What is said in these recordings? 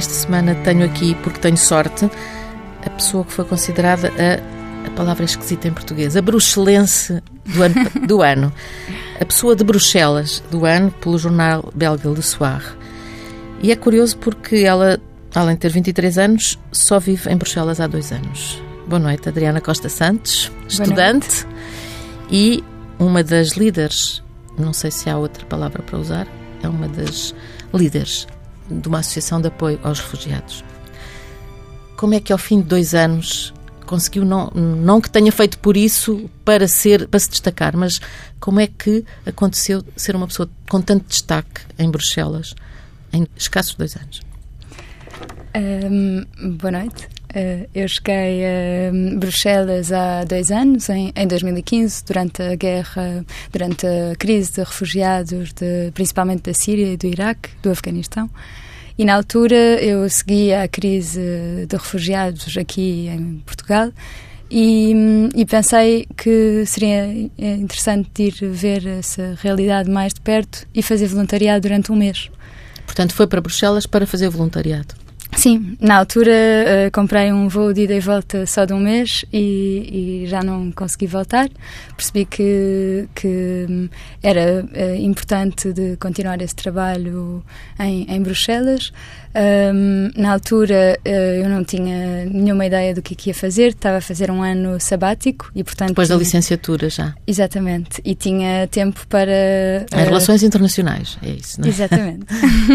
Esta semana tenho aqui, porque tenho sorte, a pessoa que foi considerada a, a palavra esquisita em português, a bruxelense do ano, do ano. A pessoa de Bruxelas do ano, pelo jornal belga Le Soir. E é curioso porque ela, além de ter 23 anos, só vive em Bruxelas há dois anos. Boa noite, Adriana Costa Santos, estudante e uma das líderes, não sei se há outra palavra para usar, é uma das líderes de uma associação de apoio aos refugiados. Como é que ao fim de dois anos conseguiu não não que tenha feito por isso para ser para se destacar, mas como é que aconteceu ser uma pessoa com tanto destaque em Bruxelas em escassos dois anos? Um, boa noite. Uh, eu cheguei a Bruxelas há dois anos, em, em 2015, durante a guerra, durante a crise de refugiados, de, principalmente da Síria e do Iraque, do Afeganistão. E na altura eu seguia a crise de refugiados aqui em Portugal e, e, pensei que seria interessante ir ver essa realidade mais de perto e fazer voluntariado durante um mês. Portanto, foi para Bruxelas para fazer voluntariado? Sim, na altura uh, comprei um voo de ida e volta só de um mês e, e já não consegui voltar. Percebi que, que hum, era uh, importante de continuar esse trabalho em, em Bruxelas. Um, na altura uh, eu não tinha nenhuma ideia do que, que ia fazer, estava a fazer um ano sabático e portanto... Depois da licenciatura já. Exatamente, e tinha tempo para... Em relações internacionais, é isso, não é? Exatamente.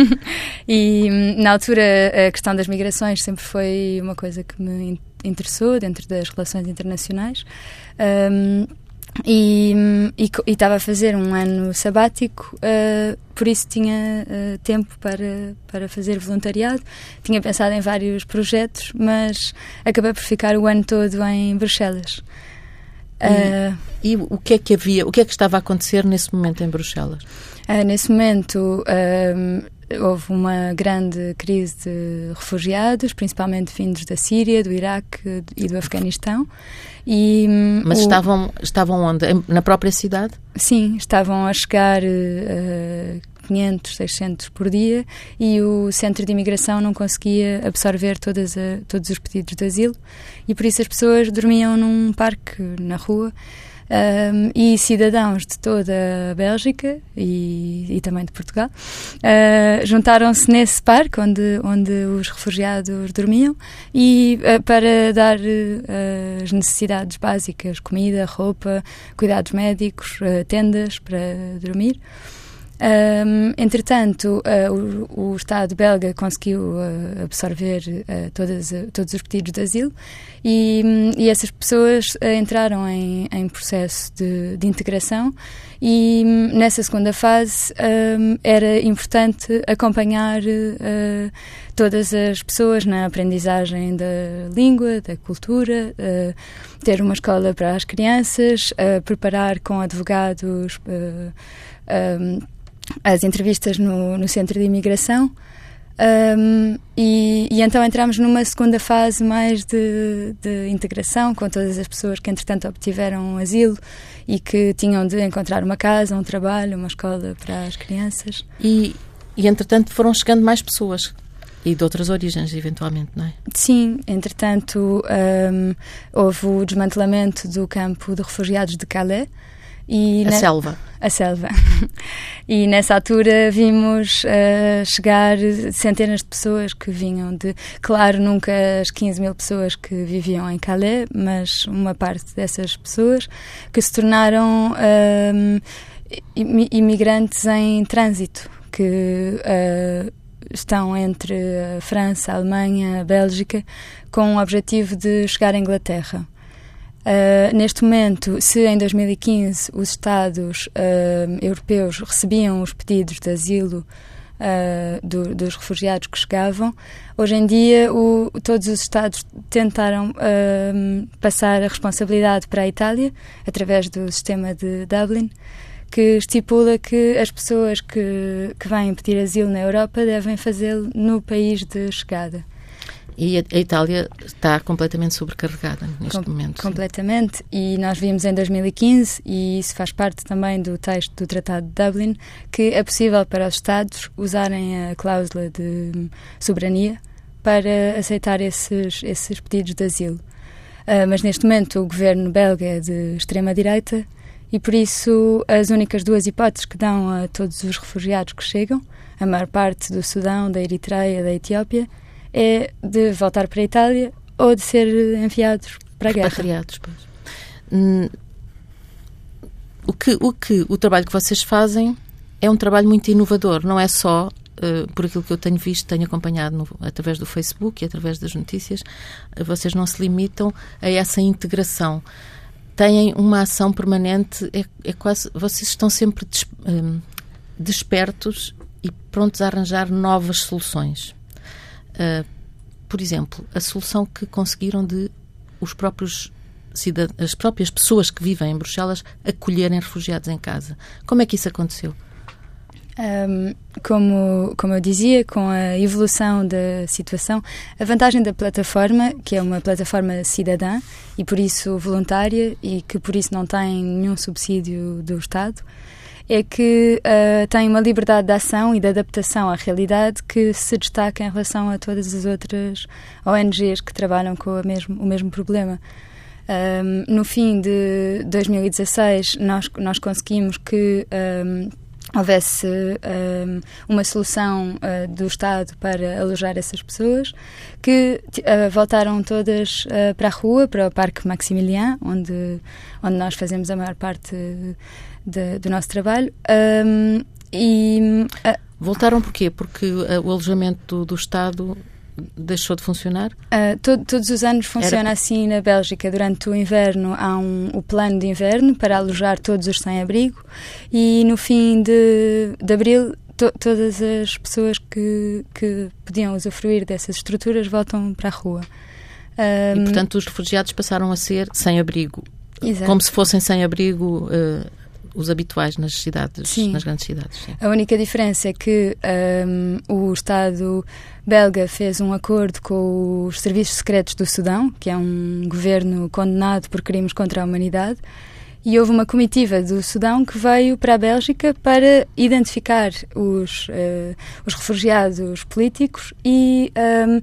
e hum, na altura a questão das migrações sempre foi uma coisa que me interessou dentro das relações internacionais. Um, e estava a fazer um ano sabático, uh, por isso tinha uh, tempo para, para fazer voluntariado. Tinha pensado em vários projetos, mas acabei por ficar o ano todo em Bruxelas. Uh, e, e, o que é que havia, o que é que estava a acontecer nesse momento em Bruxelas? nesse momento houve uma grande crise de refugiados, principalmente vindos da Síria, do Iraque e do Afeganistão. E, Mas o... estavam, estavam onde? Na própria cidade? Sim, estavam a chegar uh, 500, 600 por dia e o centro de imigração não conseguia absorver todas a, todos os pedidos de asilo e por isso as pessoas dormiam num parque na rua um, e cidadãos de toda a Bélgica e, e também de Portugal uh, juntaram-se nesse parque onde, onde os refugiados dormiam e uh, para dar uh, as necessidades básicas, comida, roupa, cuidados médicos, tendas para dormir. Um, entretanto, uh, o, o, Estado belga conseguiu uh, absorver uh, todas, todos os pedidos de asilo e, um, e essas pessoas entraram em, em processo de, de, integração e um, nessa segunda fase era importante acompanhar todas as pessoas na aprendizagem da língua, da cultura, ter uma escola para as crianças, preparar com advogados as entrevistas no, no centro de imigração. Um, e, e, então entramos numa segunda fase mais de, de, integração com todas as pessoas que entretanto obtiveram um asilo e que tinham de encontrar uma casa, um trabalho, uma escola para as crianças. E, e entretanto foram chegando mais pessoas e de outras origens, eventualmente, não é? Sim, entretanto um, houve o desmantelamento do campo de refugiados de Calais e a na... selva. A selva. E nessa altura vimos uh, chegar centenas de pessoas que vinham de. Claro, nunca as 15 mil pessoas que viviam em Calais, mas uma parte dessas pessoas que se tornaram uh, imigrantes em trânsito, que. Uh, estão entre a França, a Alemanha, a Bélgica, com o objetivo de chegar à Inglaterra. Uh, neste momento, se em 2015 os Estados uh, europeus recebiam os pedidos de asilo uh, do, dos refugiados que chegavam, hoje em dia o, todos os Estados tentaram passar a responsabilidade para a Itália, através do sistema de Dublin, que estipula que as pessoas que, que vêm pedir asilo na Europa devem fazê-lo no país de chegada. E a, a, Itália está completamente sobrecarregada neste Com, momento. Completamente. Sim. E nós vimos em 2015, e isso faz parte também do texto do Tratado de Dublin, que é possível para os Estados usarem a cláusula de soberania para aceitar esses, esses pedidos de asilo. Uh, mas neste momento o governo belga é de extrema-direita e por isso as únicas duas hipóteses que dão a todos os refugiados que chegam, a maior parte do Sudão, da Eritreia, da Etiópia, é de voltar para a Itália ou de ser enviados para a guerra. Repatriados, pois. Hum, o, que, o que o trabalho que vocês fazem é um trabalho muito inovador, não é só Uh, por aquilo que eu tenho visto, tenho acompanhado no, através do Facebook e através das notícias, uh, vocês não se limitam a essa integração. Têm uma ação permanente, é, é quase. Vocês estão sempre des, um, despertos e prontos a arranjar novas soluções. Uh, por exemplo, a solução que conseguiram de os próprios as próprias pessoas que vivem em Bruxelas acolherem refugiados em casa. Como é que isso aconteceu? Um, como, como eu dizia, com a evolução da situação, a vantagem da plataforma, que é uma plataforma cidadã e por isso voluntária e que por isso não tem nenhum subsídio do Estado, é que uh, tem uma liberdade de ação e de adaptação à realidade que se destaca em relação a todas as outras ONGs que trabalham com mesmo, o mesmo problema. Um, no fim de 2016, nós, nós conseguimos que um, houvesse um, uma solução uh, do Estado para alojar essas pessoas, que uh, voltaram todas uh, para a rua, para o Parque Maximilian, onde, onde nós fazemos a maior parte de, do nosso trabalho. Um, e, Voltaram porquê? Porque o alojamento do, do Estado deixou de funcionar? Uh, todo, todos os anos funciona Era... assim na Bélgica. Durante o inverno há um, o plano de inverno para alojar todos os sem-abrigo e no fim de, de abril to, todas as pessoas que, que podiam usufruir dessas estruturas voltam para a rua. Um, e, portanto, os refugiados passaram a ser sem-abrigo. Como se fossem sem-abrigo uh, os habituais nas cidades, sim. nas grandes cidades. Sim. A única diferença é que um, o Estado belga fez um acordo com os serviços secretos do Sudão, que é um governo condenado por crimes contra a humanidade, e houve uma comitiva do Sudão que veio para a Bélgica para identificar os, uh, os refugiados políticos e um,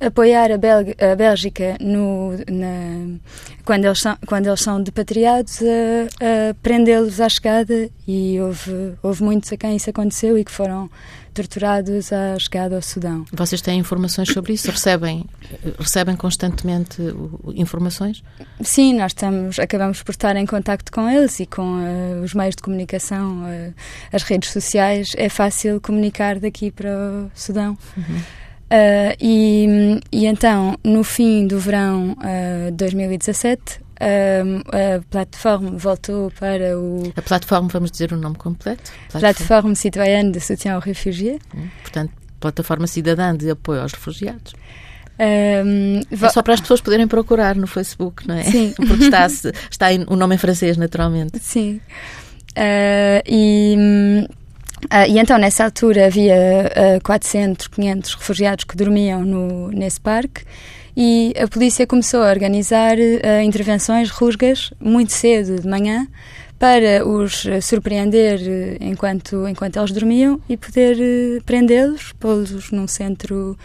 apoiar a, Belga, a Bélgica no, na, quando, eles são, quando eles são depatriados a, a prendê-los à chegada e houve, houve muitos a quem isso aconteceu e que foram torturados à chegada ao Sudão. Vocês têm informações sobre isso? Recebem, recebem constantemente informações? Sim, nós estamos, acabamos por estar em contacto com eles e com uh, os meios de comunicação, uh, as redes sociais. É fácil comunicar daqui para o Sudão. Uhum. Uh, e, e, então, no fim do verão de uh, 2017, uh, a plataforma voltou para o. A plataforma, vamos dizer o nome completo? Plataforma Citoyenne de Soutien aux Réfugiés. Hum, portanto, Plataforma Cidadã de Apoio aos Refugiados. Um, é só para as pessoas poderem procurar no Facebook, não é? Sim. Porque está, está o nome em francês, naturalmente. Sim. Uh, e Uh, e então, nessa altura, havia uh, 400, 500 refugiados que dormiam no, nesse parque e a polícia começou a organizar uh, intervenções rusgas muito cedo de manhã para os surpreender uh, enquanto, enquanto eles dormiam e poder prendê-los, pô-los num centro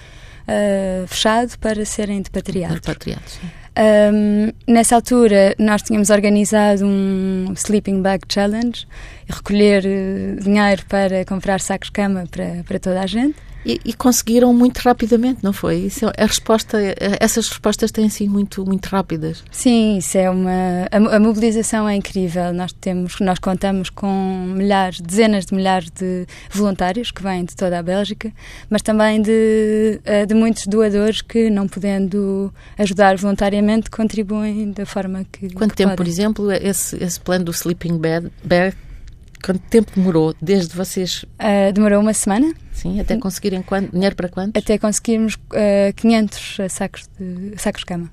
fechado para serem depatriados. Repatriados. Um, nessa altura, nós tínhamos organizado um Sleeping Bag Challenge, recolher uh, dinheiro para comprar sacos de cama para, para toda a gente. E, e, conseguiram muito rapidamente, não foi? Isso, a resposta, essas respostas têm sido muito, muito rápidas. Sim, isso é uma. A, a, mobilização é incrível. Nós temos, nós contamos com milhares, dezenas de milhares de voluntários que vêm de toda a Bélgica, mas também de, eh, de muitos doadores que, não podendo ajudar voluntariamente, contribuem da forma que. Quanto que tempo, podem. por exemplo, esse, esse plano do Sleeping Bag, bag Quanto tempo demorou desde vocês? Uh, demorou uma semana. Sim, até conseguirem quanto, dinheiro para quantos? Até conseguirmos uh, 500 sacos de, sacos de cama.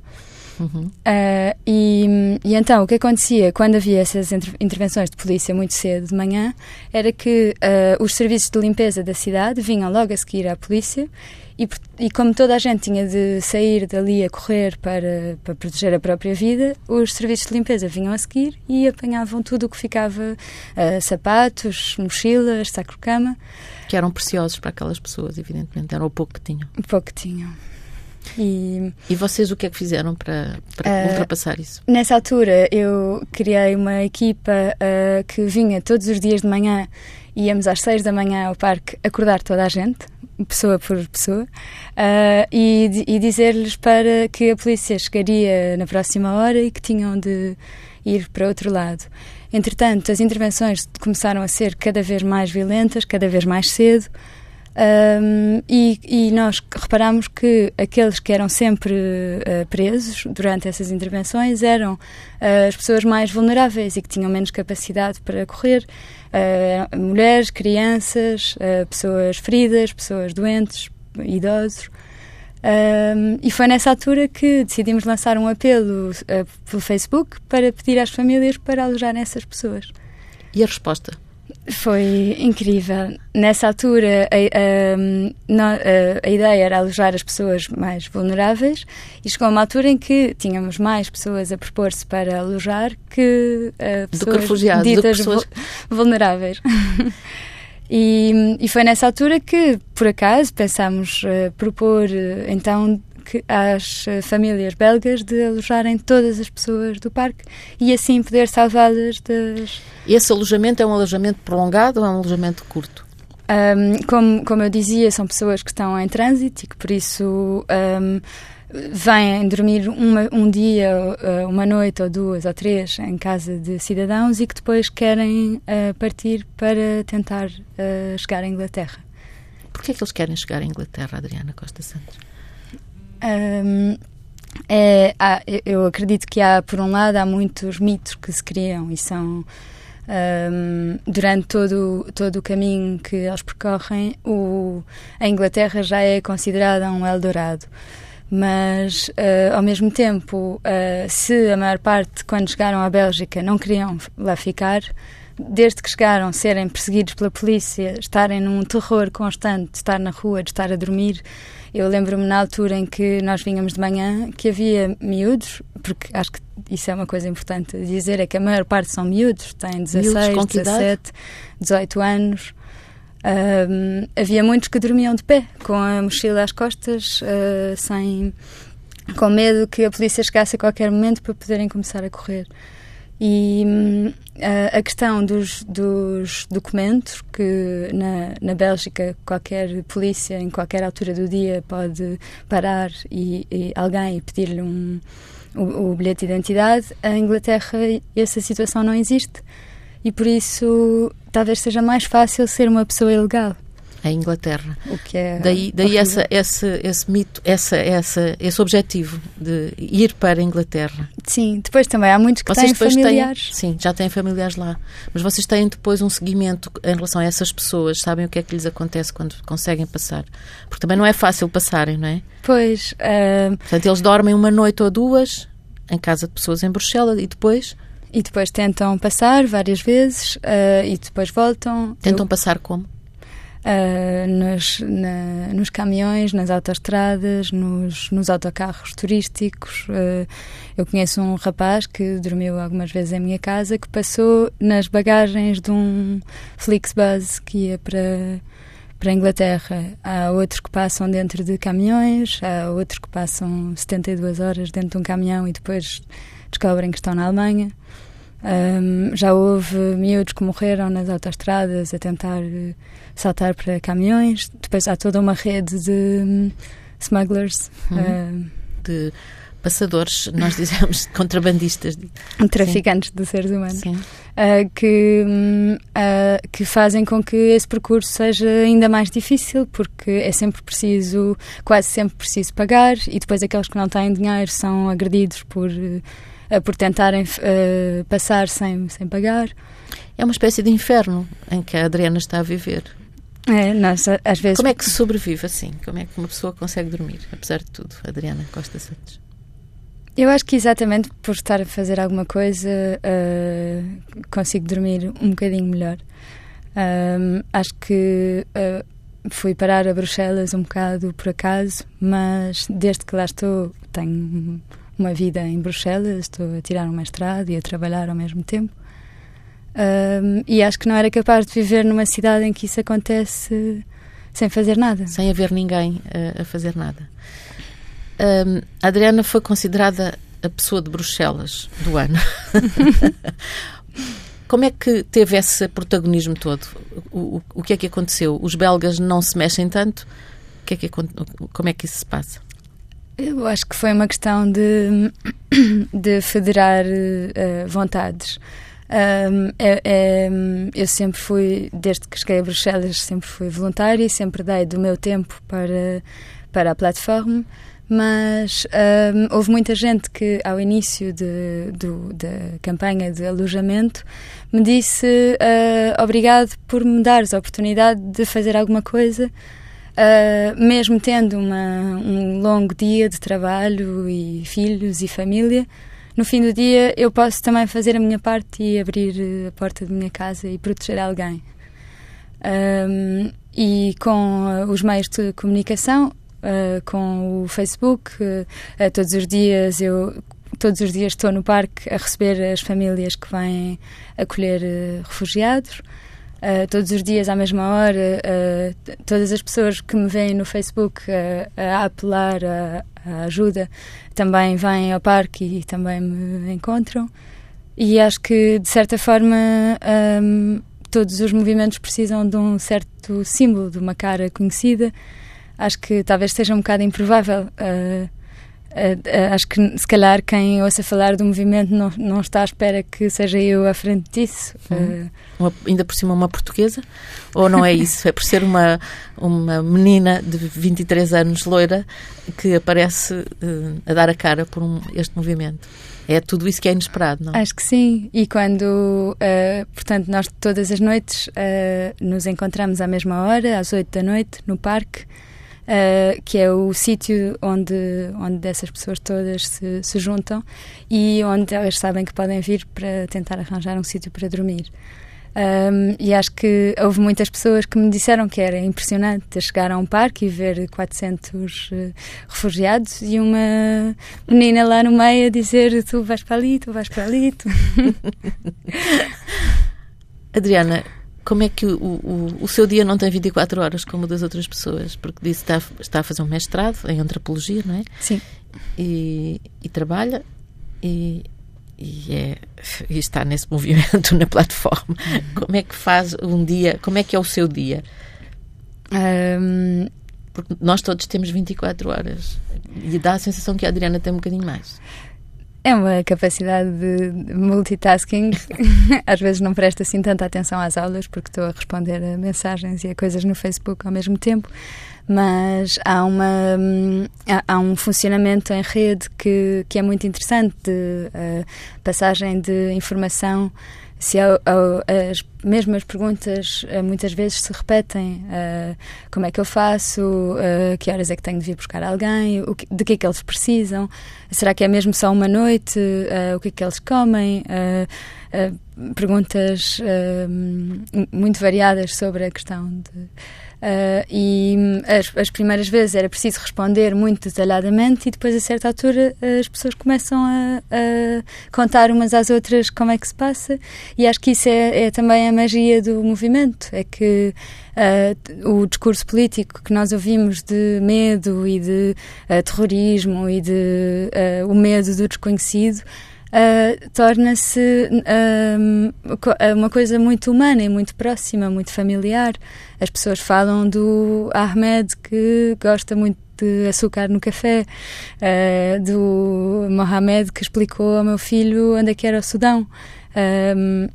Uhum. Uh, e, e, então, o que acontecia quando havia essas inter intervenções de polícia muito cedo de manhã era que os serviços de limpeza da cidade vinham logo a seguir à polícia e, e, como toda a gente tinha de sair dali a correr para, para proteger a própria vida, os serviços de limpeza vinham a seguir e apanhavam tudo o que ficava: uh, sapatos, mochilas, saco-cama. Que eram preciosos para aquelas pessoas, evidentemente, era o pouco que tinham. O pouco que tinham. E, e vocês o que é que fizeram para, para uh, ultrapassar isso? Nessa altura eu criei uma equipa uh, que vinha todos os dias de manhã, íamos às seis da manhã ao parque acordar toda a gente, pessoa por pessoa, uh, e, e dizer-lhes para que a polícia chegaria na próxima hora e que tinham de ir para outro lado. Entretanto, as intervenções começaram a ser cada vez mais violentas, cada vez mais cedo. Um, e, e, nós reparamos que aqueles que eram sempre uh, presos durante essas intervenções eram uh, as pessoas mais vulneráveis e que tinham menos capacidade para correr. Uh, mulheres, crianças, pessoas feridas, pessoas doentes, idosos. Um, e foi nessa altura que decidimos lançar um apelo pelo Facebook para pedir às famílias para alojarem essas pessoas. E a resposta? Foi incrível. Nessa altura, a, a, a, ideia era alojar as pessoas mais vulneráveis e chegou uma altura em que tínhamos mais pessoas a propor-se para alojar que uh, pessoas do que refugiados, ditas do que pessoas... vulneráveis. e, e, foi nessa altura que, por acaso, pensámos uh, propor uh, então que, às eh, famílias belgas de alojarem todas as pessoas do parque e assim poder salvá-las das. Esse alojamento é um alojamento prolongado ou é um alojamento curto? Um, como, como eu dizia, são pessoas que estão em trânsito e que por isso um, vêm dormir uma, um dia, eh, uma noite ou duas ou três em casa de cidadãos e que depois querem uh, partir para tentar uh, chegar à Inglaterra. Porquê é que eles querem chegar à Inglaterra, Adriana Costa Santos? Um, é, há, eu acredito que há, por um lado, há muitos mitos que se criam e são. Um, durante todo, todo o caminho que eles percorrem, o, a Inglaterra já é considerada um Eldorado. Mas, uh, ao mesmo tempo, uh, se a maior parte, quando chegaram à Bélgica, não queriam lá ficar, desde que chegaram, serem perseguidos pela polícia, estarem num terror constante de estar na rua, de estar a dormir, eu lembro-me na altura em que nós vínhamos de manhã que havia miúdos, porque acho que isso é uma coisa importante dizer, é que a maior parte são miúdos, têm 16, miúdos 17, 18 anos. Um, havia muitos que dormiam de pé, com a mochila às costas, uh, sem, com medo que a polícia chegasse a qualquer momento para poderem começar a correr. E hum, a, a questão dos, dos, documentos, que na, na Bélgica qualquer polícia, em qualquer altura do dia, pode parar e, e alguém pedir-lhe um, o, o, bilhete de identidade, em Inglaterra essa situação não existe. E por isso talvez seja mais fácil ser uma pessoa ilegal a Inglaterra. O que é daí daí essa, esse, esse mito, essa, essa, esse objetivo de ir para a Inglaterra. Sim, depois também há muitos que vocês têm familiares. Têm, sim, já têm familiares lá. Mas vocês têm depois um seguimento em relação a essas pessoas, sabem o que é que lhes acontece quando conseguem passar. Porque também não é fácil passarem, não é? Pois. Uh... Portanto, eles dormem uma noite ou duas em casa de pessoas em Bruxelas e depois e depois tentam passar várias vezes uh, e depois voltam. Tentam Eu... passar como? Uh, nos, na, nos caminhões, nas autoestradas, nos, nos autocarros turísticos. Uh, eu conheço um rapaz que dormiu algumas vezes em minha casa que passou nas bagagens de um Flixbus que ia para para a Inglaterra. Há outros que passam dentro de caminhões, há outros que passam 72 horas dentro de um caminhão e depois descobrem que estão na Alemanha. Um, já houve miúdos que morreram nas autoestradas a tentar saltar para caminhões. Depois há toda uma rede de um, smugglers. Uhum. Uh, de passadores, nós dizemos contrabandistas. Traficantes Sim. de seres humanos. Uh, que, uh, que fazem com que esse percurso seja ainda mais difícil, porque é sempre preciso, quase sempre preciso pagar, e depois aqueles que não têm dinheiro são agredidos por, uh, por tentarem passar sem, sem pagar. É uma espécie de inferno em que a Adriana está a viver. É, nós, às vezes... Como é que se sobrevive assim? Como é que uma pessoa consegue dormir, apesar de tudo, Adriana Costa Santos? Eu acho que exatamente por estar a fazer alguma coisa uh, consigo dormir um bocadinho melhor. Um, acho que uh, fui parar a Bruxelas um bocado por acaso, mas desde que lá estou tenho uma vida em Bruxelas, estou a tirar um mestrado e a trabalhar ao mesmo tempo. Um, e acho que não era capaz de viver numa cidade em que isso acontece sem fazer nada. Sem haver ninguém a, a fazer nada. Um, a Adriana foi considerada a pessoa de Bruxelas do ano. Como é que teve esse protagonismo todo? O, o, o, que é que aconteceu? Os belgas não se mexem tanto? Que é que, como é que isso se passa? Eu acho que foi uma questão de, de federar uh, vontades. Um, é, é, eu sempre fui, desde que cheguei a Bruxelas, sempre fui voluntária e sempre dei do meu tempo para, para a plataforma mas um, houve muita gente que, ao início de, do, da campanha de alojamento, me disse uh, obrigado por me dares a oportunidade de fazer alguma coisa, uh, mesmo tendo uma, um longo dia de trabalho e filhos e família. No fim do dia, eu posso também fazer a minha parte e abrir a porta da minha casa e proteger alguém. Um, e com os meios de comunicação, uh, com o Facebook. Uh, todos os dias eu todos os dias estou no parque a receber as famílias que vêm acolher uh, refugiados. Uh, todos os dias, à mesma hora, uh, todas as pessoas que me veem no Facebook a apelar a, ajuda também vêm ao parque e também me encontram. E acho que, de certa forma, um, todos os movimentos precisam de um certo símbolo, de uma cara conhecida acho que talvez seja um bocado improvável. Uh, acho que se calhar quem ouça falar do movimento não, não está à espera que seja eu à frente disso. Uhum. Uma, ainda por cima uma portuguesa? Ou não é isso? é por ser uma, uma menina de 23 anos, loira, que aparece a dar a cara por um, este movimento? É tudo isso que é inesperado, não? Acho que sim. E quando, uh, portanto, nós todas as noites uh, nos encontramos à mesma hora, às 8 da noite, no parque, uh, que é o sítio onde, onde essas pessoas todas se, se juntam e onde elas sabem que podem vir para tentar arranjar um sítio para dormir. Um, e acho que houve muitas pessoas que me disseram que era impressionante chegar a um parque e ver 400 uh, eh, refugiados e uma menina lá no meio a dizer: Tu vais para ali, tu vais para ali. Tu... Adriana, como é que o, o, o, seu dia não tem 24 horas como o das outras pessoas? Porque disse que está, está a fazer um mestrado em antropologia, não é? Sim. E, e trabalha e, e, é, e, está nesse movimento na plataforma. Como é que faz um dia? Como é que é o seu dia? Um... Porque nós todos temos 24 horas e dá a sensação que a Adriana tem um bocadinho mais. É uma capacidade de multitasking. Às vezes não presto assim tanta atenção às aulas porque estou a responder a mensagens e a coisas no Facebook ao mesmo tempo, mas há, uma, há, um funcionamento em rede que, que é muito interessante de uh, passagem de informação se as mesmas perguntas eh, muitas vezes se repetem. Uh, como é que eu faço? Uh, que horas é que tenho de vir buscar alguém? Que, de que é que eles precisam? Será que é mesmo só uma noite? Uh, o que é que eles comem? perguntas muito variadas sobre a questão de Uh, e hum, as, as, primeiras vezes era preciso responder muito detalhadamente e depois a certa altura as pessoas começam a, a contar umas às outras como é que se passa. E acho que isso é, é também a magia do movimento é que uh, o discurso político que nós ouvimos de medo e de uh, terrorismo e de o medo do desconhecido uh, torna-se uh, uma coisa muito humana e muito próxima, muito familiar. As pessoas falam do Ahmed que gosta muito de açúcar no café, uh, do Mohamed que explicou ao meu filho onde é que era o Sudão um,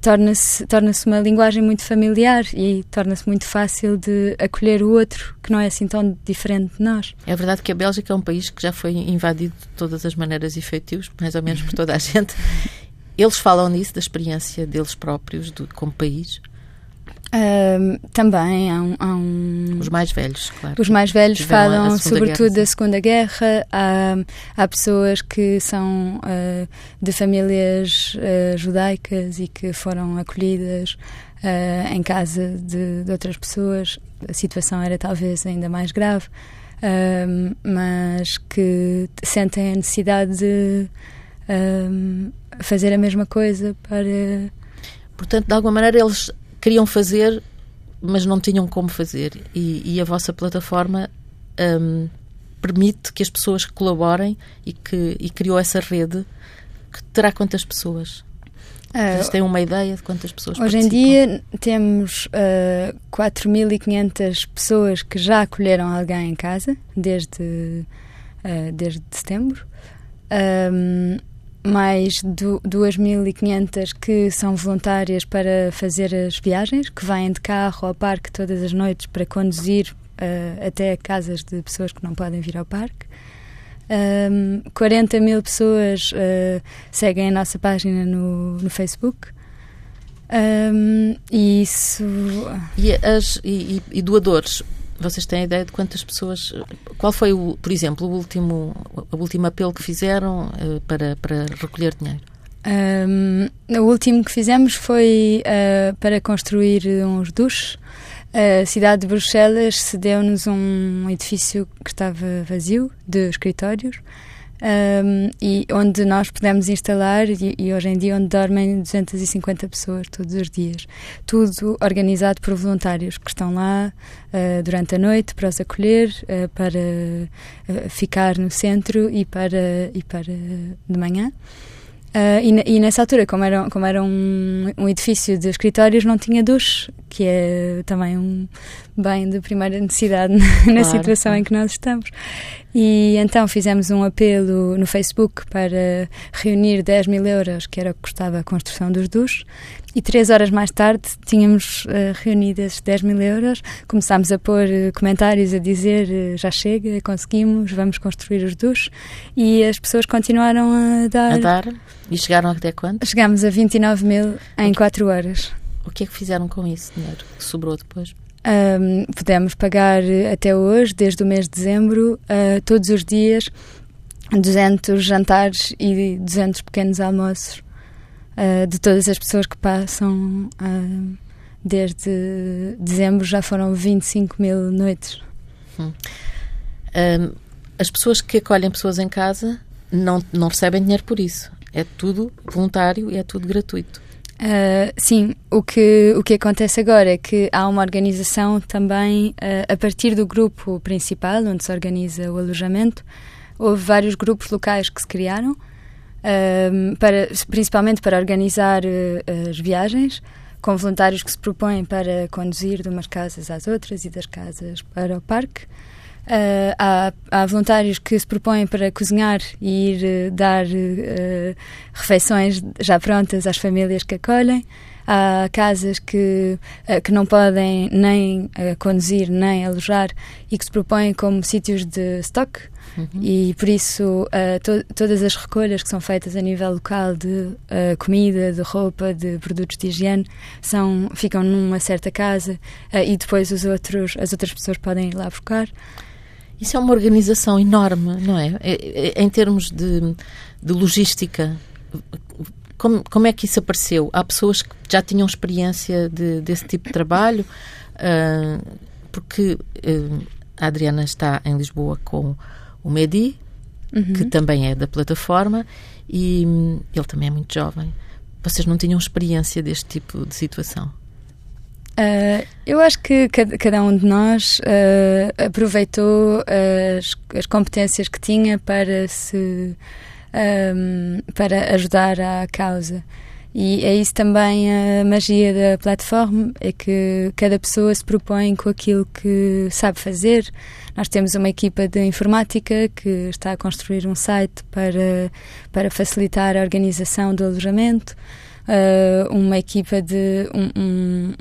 torna-se torna uma linguagem muito familiar e torna-se muito fácil de acolher o outro, que não é assim tão diferente de nós. É verdade que a Bélgica é um país que já foi invadido de todas as maneiras e feitios, mais ou menos por toda a gente. Eles falam nisso, da experiência deles próprios do, como país? Uh, também há um, há um, Os mais velhos, claro. Os mais velhos falam sobretudo Guerra, da Segunda Guerra. Há, há pessoas que são uh, de famílias uh, judaicas e que foram acolhidas uh, em casa de, de, outras pessoas. A situação era talvez ainda mais grave, mas que sentem a necessidade de fazer a mesma coisa para. Portanto, de alguma maneira, eles queriam fazer, mas não tinham como fazer. E, e a vossa plataforma um, permite que as pessoas colaborem e que e criou essa rede que terá quantas pessoas? Uh, Vocês têm uma ideia de quantas pessoas Hoje participam? em dia temos uh, 4.500 pessoas que já acolheram alguém em casa desde, uh, desde setembro. Um, mais 2.500 que são voluntárias para fazer as viagens, que vêm de carro ao parque todas as noites para conduzir uh, até casas de pessoas que não podem vir ao parque. Um, 40 mil pessoas uh, seguem a nossa página no, no Facebook. Um, e isso. E, as, e, e, doadores? Vocês têm ideia de quantas pessoas. Qual foi, o, por exemplo, o último, o último apelo que fizeram uh, para, para recolher dinheiro? Um, o último que fizemos foi uh, para construir uns duches. A cidade de Bruxelas cedeu-nos um edifício que estava vazio de escritórios um, e onde nós pudemos instalar e, e, hoje em dia onde dormem 250 pessoas todos os dias. Tudo organizado por voluntários que estão lá uh, durante a noite para os acolher, uh, para uh, ficar no centro e para, e para de manhã. Uh, e, e, nessa altura, como era, como era um, um, edifício de escritórios, não tinha duche, que é também um bem de primeira necessidade na claro, situação claro. em que nós estamos. E então fizemos um apelo no Facebook para reunir 10 mil euros, que era o que custava a construção dos duches, e três horas mais tarde tínhamos uh, reunido esses 10 mil euros. Começámos a pôr uh, comentários a dizer uh, já chega, conseguimos, vamos construir os duches. E as pessoas continuaram a dar. A dar? E chegaram até quanto? Chegámos a 29 mil em 4 horas. O que é que fizeram com esse dinheiro que sobrou depois? Um, pagar até hoje, desde o mês de dezembro, todos os dias, 200 jantares e 200 pequenos almoços uh, de todas as pessoas que passam uh, desde dezembro já foram 25 mil noites. Hum. Um, as pessoas que acolhem pessoas em casa não, não recebem dinheiro por isso. É tudo voluntário e é tudo gratuito. Uh, sim, o que, o que acontece agora é que há uma organização também, uh, a partir do grupo principal, onde se organiza o alojamento, houve vários grupos locais que se criaram para, principalmente para organizar uh, as viagens, com voluntários que se propõem para conduzir de umas casas às outras e das casas para o parque. Uh, há, há, voluntários que se propõem para cozinhar e ir uh, dar uh, refeições já prontas às famílias que acolhem. Há casas que, que não podem nem conduzir nem alojar e que se propõem como sítios de stock Uhum. E por isso to todas as recolhas que são feitas a nível local de comida, de roupa, de produtos de higiene são, ficam numa certa casa e depois os outros, as outras pessoas podem ir lá buscar. Isso é uma organização enorme, não é? é, é em termos de, de logística, como, como, é que isso apareceu? Há pessoas que já tinham experiência de, desse tipo de trabalho? Uh, porque uh, a Adriana está em Lisboa com o Medi, uhum. que também é da plataforma, e hum, ele também é muito jovem. Vocês não tinham experiência deste tipo de situação? Uh, eu acho que cada, cada um de nós uh, aproveitou as, as, competências que tinha para se um, para ajudar à causa. E é isso também a magia da plataforma, é que cada pessoa se propõe com aquilo que sabe fazer. Nós temos uma equipa de informática que está a construir um site para, para facilitar a organização do alojamento. Uh, uma equipa de um, um,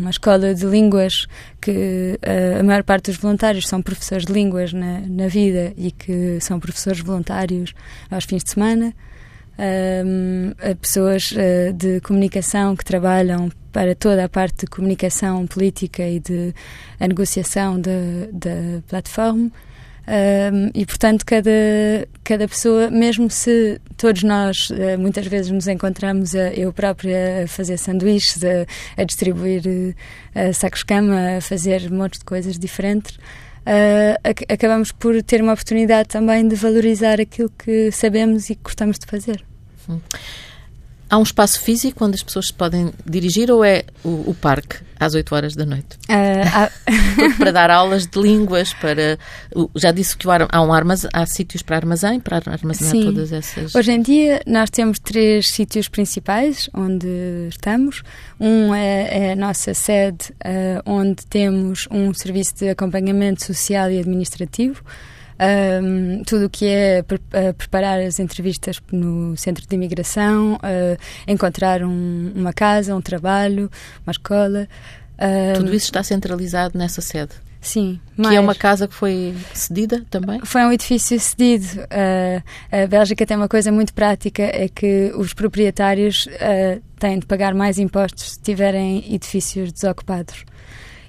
uma escola de línguas que uh, a maior parte dos voluntários são professores de línguas na, na vida e que são professores voluntários aos fins de semana pessoas uh, de comunicação que trabalham para toda a parte de comunicação política e de a negociação da plataforma. E portanto cada cada pessoa mesmo se todos nós uh, muitas vezes nos encontramos uh, eu própria a fazer sanduíches a, a distribuir uh, sacos cama a fazer um monte de coisas diferentes ac acabamos por ter uma oportunidade também de valorizar aquilo que sabemos e que gostamos de fazer hum. Há um espaço físico onde as pessoas se podem dirigir ou é o, o parque às 8 horas da noite? Uh, para dar aulas de línguas, para. Já disse que há, um armazém, há sítios para armazém, para armazenar Sim. todas essas. Hoje em dia nós temos três sítios principais onde estamos. Um é, é a nossa sede, uh, onde temos um serviço de acompanhamento social e administrativo um, tudo o que é pre preparar as entrevistas no centro de imigração, uh, encontrar um, uma casa, um trabalho, uma escola. Um, tudo isso está centralizado nessa sede? Sim. Que é uma casa que foi cedida também? Foi um edifício cedido. Uh, a Bélgica tem uma coisa muito prática, é que os proprietários uh, têm de pagar mais impostos se tiverem edifícios desocupados.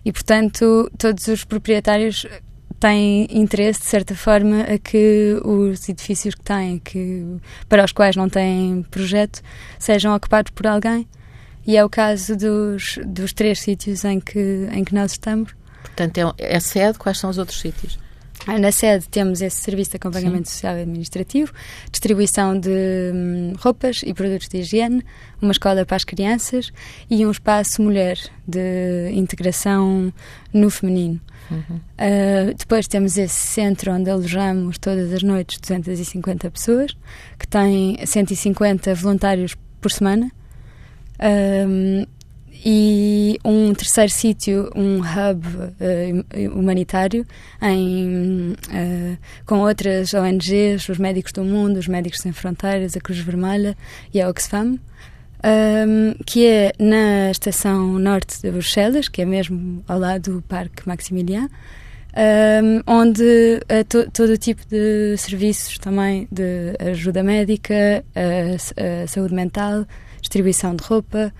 E, portanto, todos os proprietários têm interesse, de certa forma, a que os edifícios que têm, que, para os quais não têm projeto, sejam ocupados por alguém. E é o caso dos, dos três sítios em que, em que nós estamos. Portanto, é, é sede, quais são os outros sítios? Na sede temos esse serviço de acompanhamento Sim. social e administrativo, distribuição de hum, roupas e produtos de higiene, uma escola para as crianças e um espaço mulher de integração no feminino. Uhum. Uh, depois temos esse centro onde alojamos todas as noites 250 pessoas, que tem 150 voluntários por semana. Um, e um terceiro sítio, um hub uh, humanitário em, uh, com outras ONGs, os Médicos do Mundo, os Médicos Sem Fronteiras, a Cruz Vermelha e a Oxfam um, que é na estação norte de Bruxelas, que é mesmo ao lado do Parque Maximilian, um, onde to, todo o tipo de serviços também de ajuda médica, saúde mental, distribuição de roupa,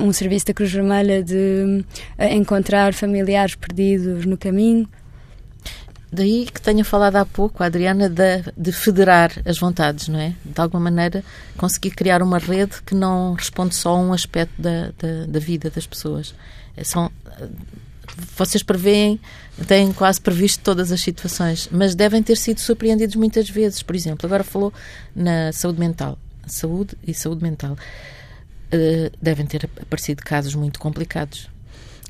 um serviço da Cruz Vermelha de encontrar familiares perdidos no caminho. Daí que tenha falado há pouco, a Adriana, de, de, federar as vontades, não é? De alguma maneira conseguir criar uma rede que não responde só a um aspecto da, da, da vida das pessoas. É, são, vocês preveem, têm quase previsto todas as situações, mas devem ter sido surpreendidos muitas vezes. Por exemplo, agora falou na saúde mental. Saúde e saúde mental. Uh, devem ter aparecido casos muito complicados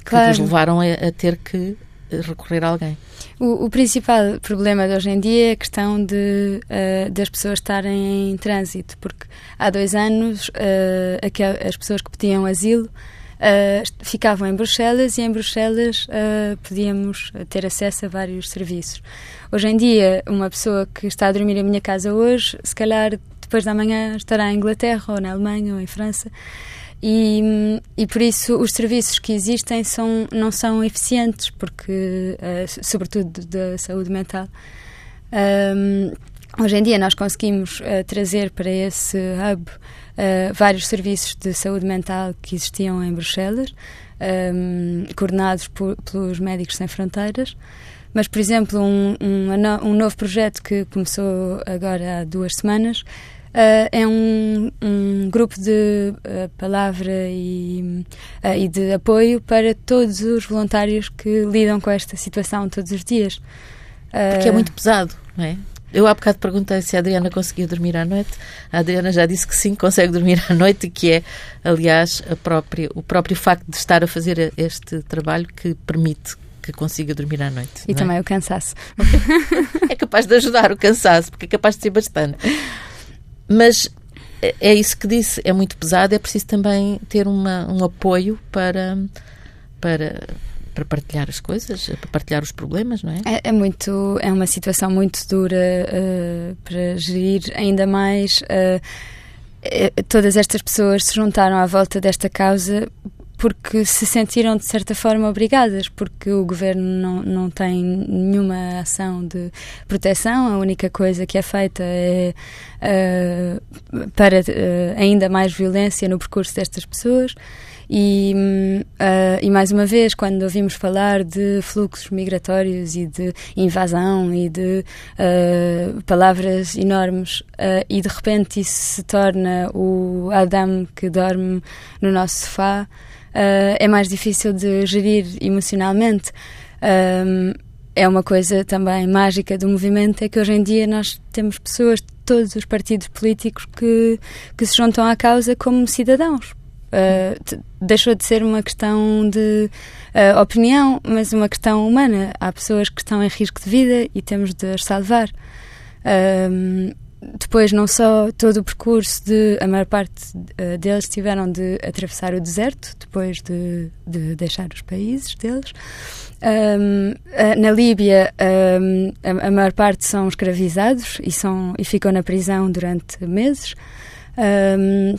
claro. que vos levaram a, a ter que recorrer a alguém. O, o, principal problema de hoje em dia é a questão de, uh, das pessoas estarem em trânsito, porque há dois anos uh, as pessoas que pediam asilo uh, ficavam em Bruxelas e em Bruxelas podíamos ter acesso a vários serviços. Hoje em dia, uma pessoa que está a dormir em minha casa hoje, se calhar depois da manhã estará em Inglaterra ou na Alemanha ou em França. E, e por isso os serviços que existem são, não são eficientes, porque, uh, sobretudo da saúde mental. Um, hoje em dia nós conseguimos uh, trazer para esse hub uh, vários serviços de saúde mental que existiam em Bruxelas, um, coordenados por, pelos Médicos Sem Fronteiras. Mas, por exemplo, um, um, um novo projeto que começou agora há duas semanas Uh, é um, um, grupo de uh, palavra e, uh, e, de apoio para todos os voluntários que lidam com esta situação todos os dias. Porque é muito pesado, não é? Eu há bocado perguntei se a Adriana conseguia dormir à noite. A Adriana já disse que sim, consegue dormir à noite que é, aliás, própria, o próprio facto de estar a fazer este trabalho que permite que consiga dormir à noite. E também é? o cansaço. é capaz de ajudar o cansaço, porque é capaz de ser bastante. Mas é, é isso que disse, é muito pesado, é preciso também ter uma, um apoio para, para, para partilhar as coisas, para partilhar os problemas, não é? É, é muito, é uma situação muito dura uh, para gerir, ainda mais. Uh, todas estas pessoas se juntaram à volta desta causa porque se sentiram de certa forma obrigadas, porque o governo não, não tem nenhuma ação de proteção, a única coisa que é feita é uh, para uh, ainda mais violência no percurso destas pessoas. E, uh, e mais uma vez, quando ouvimos falar de fluxos migratórios e de invasão e de uh, palavras enormes, uh, e de repente isso se torna o Adam que dorme no nosso sofá, é mais difícil de gerir emocionalmente. é uma coisa também mágica do movimento é que hoje em dia nós temos pessoas de todos os partidos políticos que, que se juntam à causa como cidadãos uh, deixou de ser uma questão de uh, opinião, mas uma questão humana. Há pessoas que estão em risco de vida e temos de as salvar. Uh, depois, não só todo o percurso de. A maior parte uh, deles tiveram de atravessar o deserto depois de, de deixar os países deles. Um, na Líbia, um, a, a, maior parte são escravizados e, são, e ficam na prisão durante meses. Um,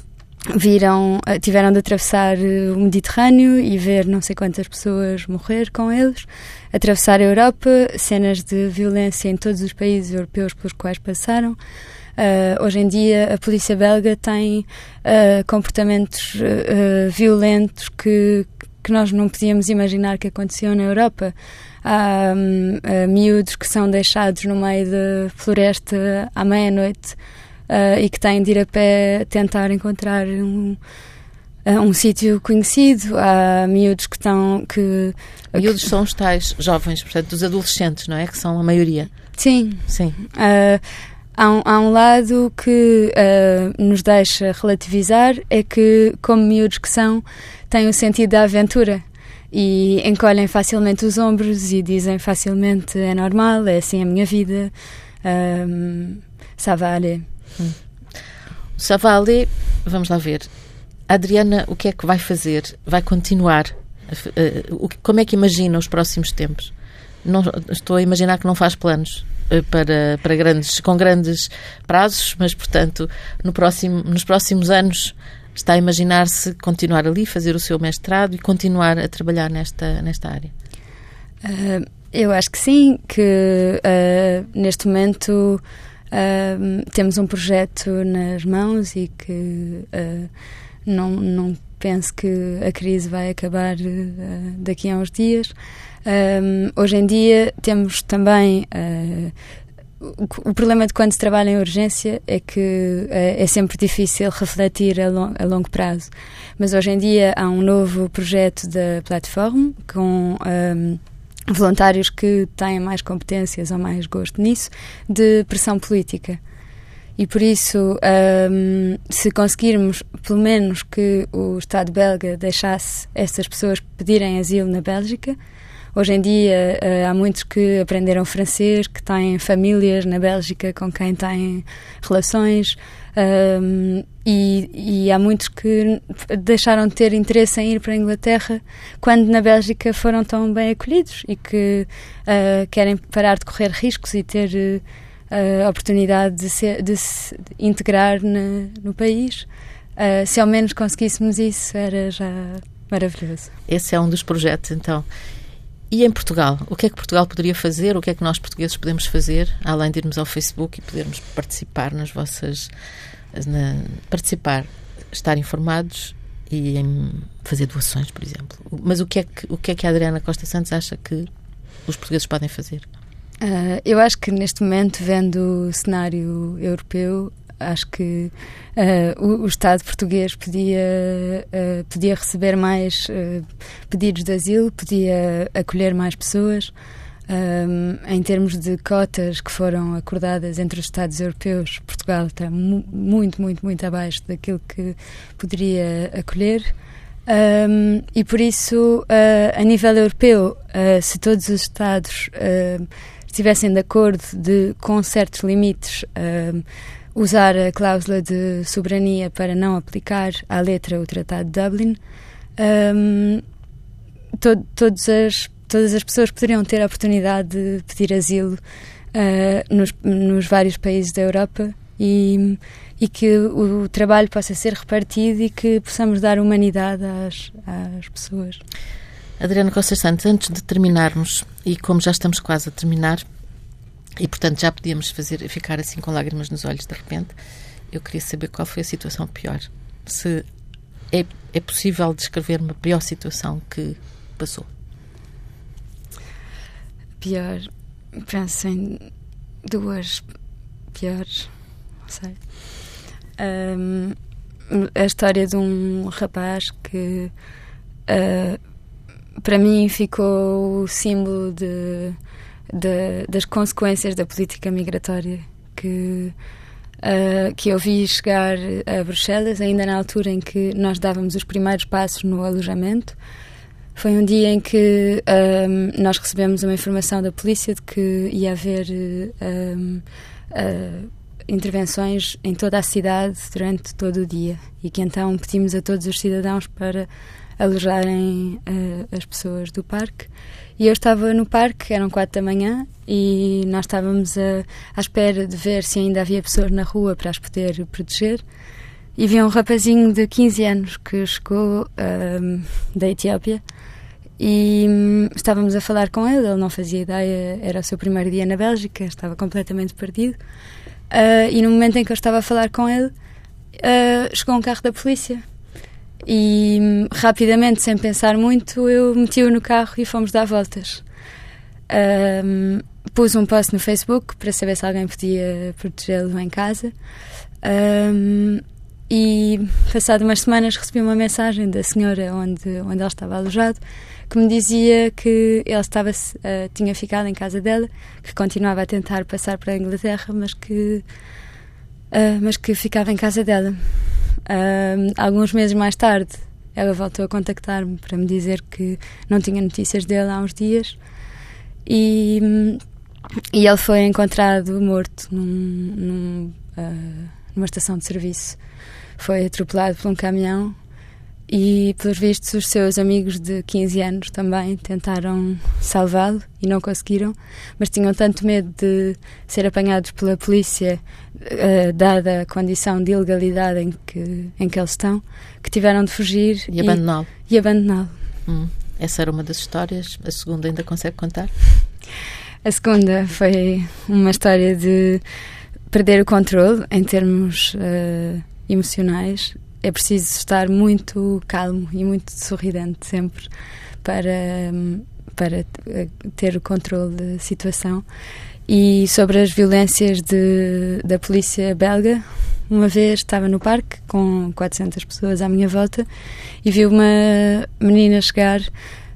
viram, eh, tiveram de atravessar eh, o Mediterrâneo e ver não sei quantas pessoas morrer com eles, atravessar a Europa, cenas de violência em todos os países europeus pelos quais passaram. Uh, hoje em dia a polícia belga tem uh, comportamentos uh, violentos que, que nós não podíamos imaginar que aconteciam na Europa. Há um, miúdos que são deixados no meio da floresta à meia-noite e que têm de ir a pé tentar encontrar um, um sítio conhecido. Há miúdos que estão. Que, miúdos que... são os tais jovens, portanto, os adolescentes, não é? Que são a maioria. Sim. Sim. Uh, há, um, há um lado que uh, nos deixa relativizar, é que, como miúdos que são, têm o sentido da aventura e encolhem facilmente os ombros e dizem facilmente é normal, é assim a minha vida, um, ça va aller. Hum. Savali, vamos lá ver. Adriana, o que é que vai fazer? Vai continuar? Uh, como é que imagina os próximos tempos? Não, estou a imaginar que não faz planos para, para grandes, com grandes prazos, mas, portanto, no próximo, nos próximos anos está a imaginar-se continuar ali, fazer o seu mestrado e continuar a trabalhar nesta, nesta área? Uh, eu acho que sim, que neste momento Uh, temos um projeto nas mãos e que uh, não, não penso que a crise vai acabar uh, daqui a uns dias. Hoje em dia temos também. o problema de quando se trabalha em urgência é que é sempre difícil refletir a, long, a longo prazo. Mas hoje em dia há um novo projeto da plataforma com voluntários que têm mais competências ou mais gosto nisso, de pressão política. E por isso, um, se conseguirmos, pelo menos, que o Estado belga deixasse essas pessoas pedirem asilo na Bélgica, hoje em dia uh, há muitos que aprenderam francês, que têm famílias na Bélgica com quem têm relações, um, e, e, há muitos que deixaram de ter interesse em ir para a Inglaterra quando na Bélgica foram tão bem acolhidos e que uh, querem parar de correr riscos e ter uh, a oportunidade de, de se integrar na, no país. Uh, se ao menos conseguíssemos isso, era já maravilhoso. Esse é um dos projetos, então. E em Portugal? O que é que Portugal poderia fazer? O que é que nós portugueses podemos fazer, além de irmos ao Facebook e podermos participar nas vossas. Na, participar, estar informados e em fazer doações, por exemplo. Mas o que é que, o que, é que a Adriana Costa Santos acha que os portugueses podem fazer? Uh, eu acho que neste momento, vendo o cenário europeu, acho que uh, o, o, Estado português podia, uh, podia receber mais uh, pedidos de asilo, podia acolher mais pessoas. Um, em termos de cotas que foram acordadas entre os Estados europeus, Portugal está mu muito, muito, muito abaixo daquilo que poderia acolher. Um, e por isso, a nível europeu, se todos os Estados estivessem de acordo de, com certos limites, usar a cláusula de soberania para não aplicar à letra o Tratado de Dublin, um, to, todas, as, todas as pessoas poderiam ter a oportunidade de pedir asilo uh, nos, nos vários países da Europa e, e que o trabalho possa ser repartido e que possamos dar humanidade às, às pessoas. Adriana Costa Santos, antes de terminarmos, e como já estamos quase a terminar, e, portanto, já podíamos fazer, ficar assim com lágrimas nos olhos de repente. Eu queria saber qual foi a situação pior. Se é, é possível descrever uma pior situação que passou? Pior, penso em duas piores, não sei. Um, a história de um rapaz que uh, para mim ficou o símbolo de, de, das consequências da política migratória que uh, que eu vi chegar a Bruxelas, ainda na altura em que nós dávamos os primeiros passos no alojamento. Foi um dia em que um, nós recebemos uma informação da polícia de que ia haver um, uh, intervenções em toda a cidade durante todo o dia e que então pedimos a todos os cidadãos para alojarem uh, as pessoas do parque e eu estava no parque, eram quatro da manhã, e nós estávamos a, à espera de ver se ainda havia pessoas na rua para as poder proteger. E vi um rapazinho de 15 anos que chegou um, da Etiópia e um, estávamos a falar com ele. Ele não fazia ideia, era o seu primeiro dia na Bélgica, estava completamente perdido. Uh, e no momento em que eu estava a falar com ele, uh, chegou um carro da polícia e rapidamente, sem pensar muito, eu meti-o no carro e fomos dar voltas. Um, pus um post no Facebook para saber se alguém podia protegê-lo em casa. Um, e passado umas semanas recebi uma mensagem da senhora onde, onde ele estava alojado que me dizia que ele estava, uh, tinha ficado em casa dela, que continuava a tentar passar para a Inglaterra, mas que, uh, mas que ficava em casa dela. Uh, alguns meses mais tarde, ela voltou a contactar-me para me dizer que não tinha notícias dele há uns dias e, e ele foi encontrado morto num, num, uh, numa estação de serviço. Foi atropelado por um caminhão e, pelos vistos, os seus amigos de 15 anos também tentaram salvá-lo e não conseguiram, mas tinham tanto medo de ser apanhados pela polícia, uh, dada a condição de ilegalidade em que, em que eles estão, que tiveram de fugir e, e abandoná-lo. E abandoná-lo. Hum. Essa era uma das histórias. A segunda ainda consegue contar? A segunda foi uma história de perder o controle em termos uh, emocionais é preciso estar muito calmo e muito sorridente sempre para, para ter o controle da situação. E sobre as violências de, da polícia belga, uma vez estava no parque com 400 pessoas à minha volta e vi uma menina chegar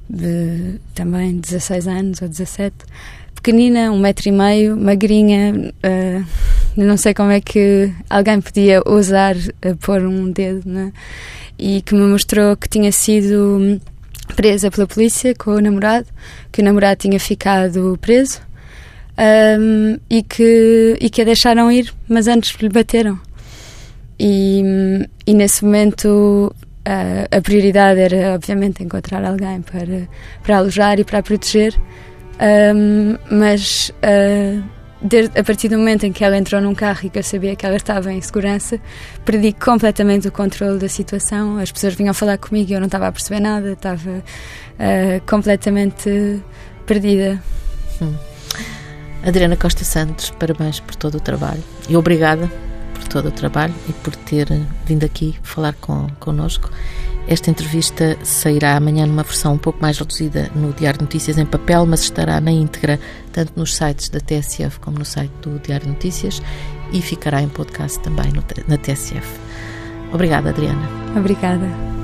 de também 16 anos ou 17 pequenina, um metro e meio, magrinha, uh, não sei como é que alguém podia ousar uh, pôr um dedo, né? e que me mostrou que tinha sido presa pela polícia com o namorado, que o namorado tinha ficado preso um, e, que, e que a deixaram ir, mas antes lhe bateram. E, e nesse momento a, a prioridade era, obviamente, encontrar alguém para, para alojar e para proteger. Um, mas uh, desde, a partir do momento em que ela entrou num carro e que eu sabia que ela estava em segurança, perdi completamente o controle da situação. As pessoas vinham falar comigo e eu não estava a perceber nada, estava uh, completamente perdida. Hum. Adriana Costa Santos, parabéns por todo o trabalho e obrigada por todo o trabalho e por ter vindo aqui falar com, connosco. Esta entrevista sairá amanhã numa versão um pouco mais reduzida no Diário de Notícias em papel, mas estará na íntegra tanto nos sites da TSF como no site do Diário de Notícias e ficará em podcast também no, na TSF. Obrigada, Adriana. Obrigada.